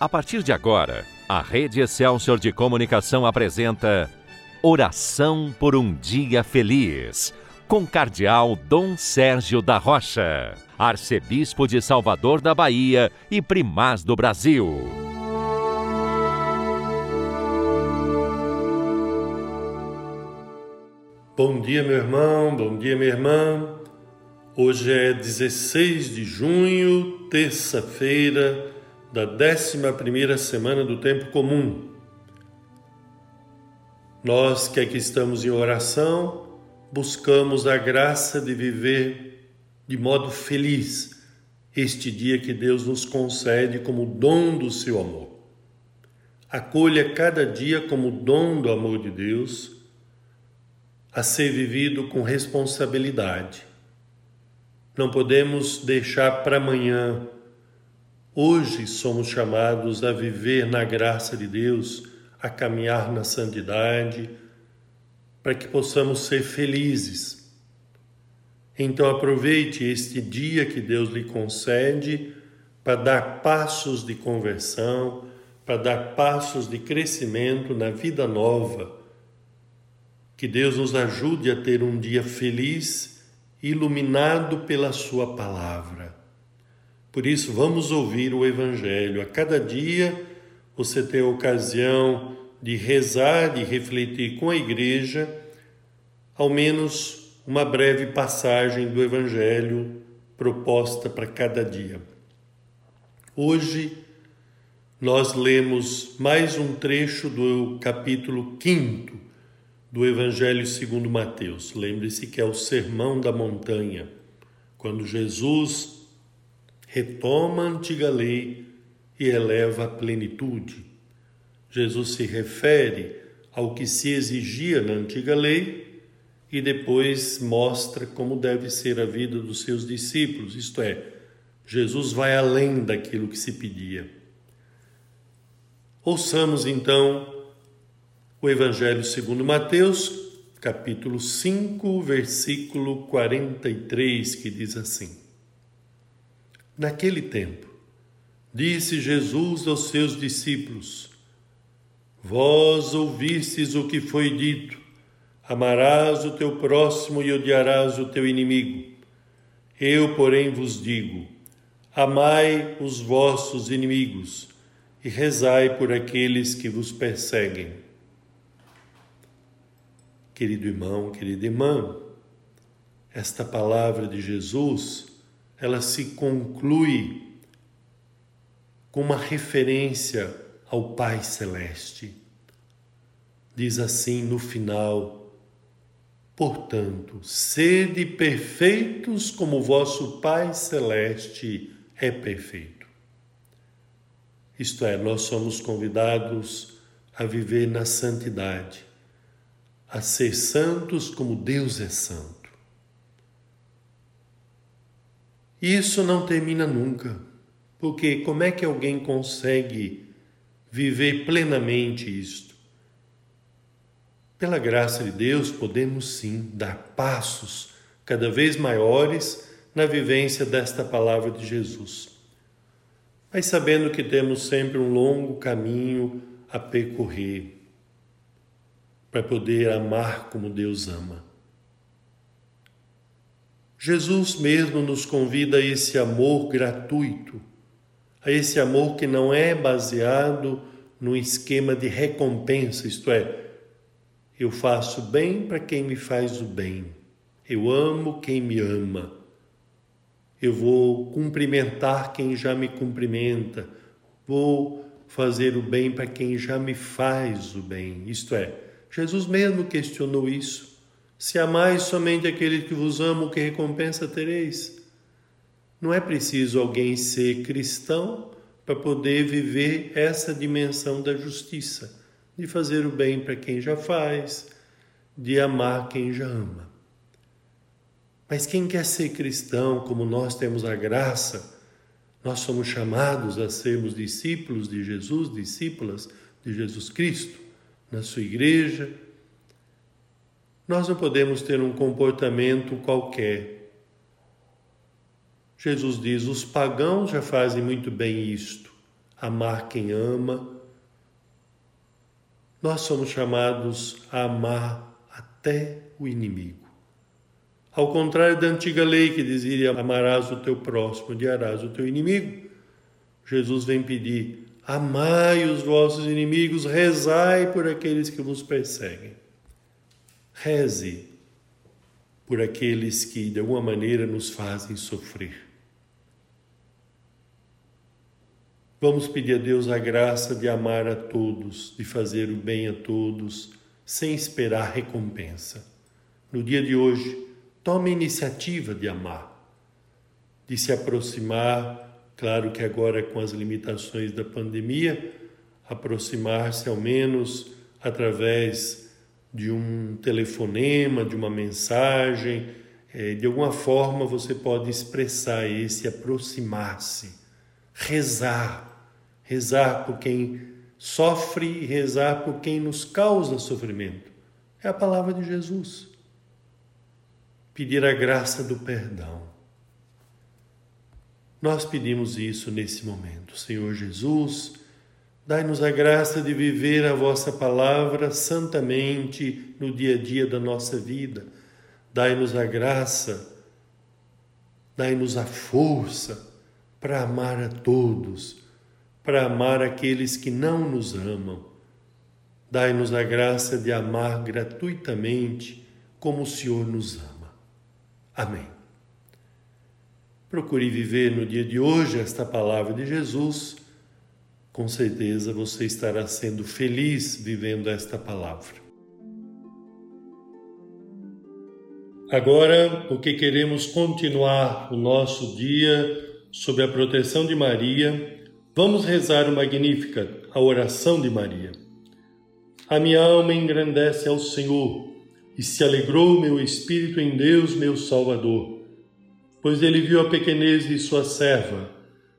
A partir de agora, a Rede Excelsior de Comunicação apresenta Oração por um Dia Feliz, com Cardeal Dom Sérgio da Rocha, Arcebispo de Salvador da Bahia e Primaz do Brasil. Bom dia, meu irmão, bom dia, minha irmã. Hoje é 16 de junho, terça-feira da 11 semana do tempo comum. Nós que aqui estamos em oração, buscamos a graça de viver de modo feliz este dia que Deus nos concede como dom do seu amor. Acolha cada dia como dom do amor de Deus a ser vivido com responsabilidade. Não podemos deixar para amanhã Hoje somos chamados a viver na graça de Deus, a caminhar na santidade, para que possamos ser felizes. Então aproveite este dia que Deus lhe concede para dar passos de conversão, para dar passos de crescimento na vida nova. Que Deus nos ajude a ter um dia feliz, iluminado pela Sua palavra. Por isso, vamos ouvir o Evangelho. A cada dia você tem a ocasião de rezar, de refletir com a igreja, ao menos uma breve passagem do Evangelho proposta para cada dia. Hoje, nós lemos mais um trecho do capítulo 5 do Evangelho segundo Mateus. Lembre-se que é o Sermão da Montanha, quando Jesus retoma a antiga lei e eleva a plenitude. Jesus se refere ao que se exigia na antiga lei e depois mostra como deve ser a vida dos seus discípulos, isto é, Jesus vai além daquilo que se pedia. Ouçamos então o Evangelho segundo Mateus, capítulo 5, versículo 43, que diz assim: Naquele tempo, disse Jesus aos seus discípulos: Vós ouvistes o que foi dito: Amarás o teu próximo e odiarás o teu inimigo. Eu, porém, vos digo: Amai os vossos inimigos e rezai por aqueles que vos perseguem. Querido irmão, querida irmã, esta palavra de Jesus ela se conclui com uma referência ao Pai Celeste. Diz assim no final: Portanto, sede perfeitos como vosso Pai Celeste é perfeito. Isto é, nós somos convidados a viver na santidade, a ser santos como Deus é santo. E isso não termina nunca, porque como é que alguém consegue viver plenamente isto? Pela graça de Deus, podemos sim dar passos cada vez maiores na vivência desta palavra de Jesus. Mas sabendo que temos sempre um longo caminho a percorrer para poder amar como Deus ama. Jesus mesmo nos convida a esse amor gratuito, a esse amor que não é baseado no esquema de recompensa, isto é, eu faço bem para quem me faz o bem, eu amo quem me ama, eu vou cumprimentar quem já me cumprimenta, vou fazer o bem para quem já me faz o bem, isto é, Jesus mesmo questionou isso. Se amais somente aquele que vos ama, que recompensa tereis? Não é preciso alguém ser cristão para poder viver essa dimensão da justiça, de fazer o bem para quem já faz, de amar quem já ama. Mas quem quer ser cristão, como nós temos a graça, nós somos chamados a sermos discípulos de Jesus, discípulas de Jesus Cristo, na sua igreja, nós não podemos ter um comportamento qualquer. Jesus diz: os pagãos já fazem muito bem isto. amar quem ama. Nós somos chamados a amar até o inimigo. Ao contrário da antiga lei que dizia: amarás o teu próximo, odiarás o teu inimigo, Jesus vem pedir: amai os vossos inimigos, rezai por aqueles que vos perseguem. Reze por aqueles que de alguma maneira nos fazem sofrer. Vamos pedir a Deus a graça de amar a todos, de fazer o bem a todos, sem esperar recompensa. No dia de hoje, tome a iniciativa de amar, de se aproximar, claro que agora com as limitações da pandemia, aproximar-se ao menos através de um telefonema, de uma mensagem, é, de alguma forma você pode expressar esse aproximar-se, rezar rezar por quem sofre e rezar por quem nos causa sofrimento. É a palavra de Jesus. Pedir a graça do perdão. Nós pedimos isso nesse momento. Senhor Jesus, dai-nos a graça de viver a vossa palavra santamente no dia a dia da nossa vida. Dai-nos a graça, dai-nos a força para amar a todos para amar aqueles que não nos amam. Dai-nos a graça de amar gratuitamente como o Senhor nos ama. Amém. Procure viver no dia de hoje esta palavra de Jesus. Com certeza você estará sendo feliz vivendo esta palavra. Agora, porque queremos continuar o nosso dia sob a proteção de Maria, Vamos rezar o Magnífica, a oração de Maria. A minha alma engrandece ao Senhor e se alegrou meu espírito em Deus, meu Salvador, pois ele viu a pequenez de sua serva.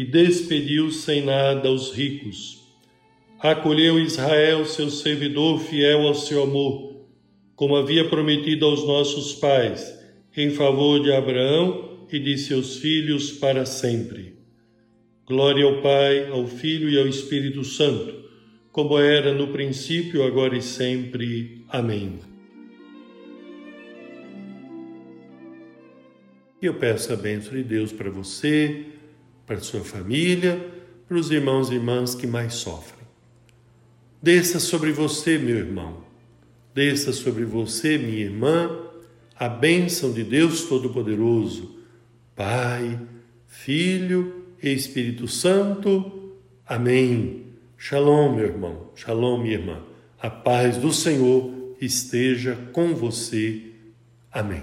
e despediu sem nada os ricos. Acolheu Israel, seu servidor fiel ao seu amor, como havia prometido aos nossos pais, em favor de Abraão e de seus filhos para sempre. Glória ao Pai, ao Filho e ao Espírito Santo, como era no princípio, agora e sempre. Amém. Eu peço a bênção de Deus para você, para sua família, para os irmãos e irmãs que mais sofrem. Desça sobre você, meu irmão, desça sobre você, minha irmã, a bênção de Deus Todo-Poderoso, Pai, Filho Espírito Santo. Amém. Shalom, meu irmão. Shalom, minha irmã. A paz do Senhor esteja com você. Amém.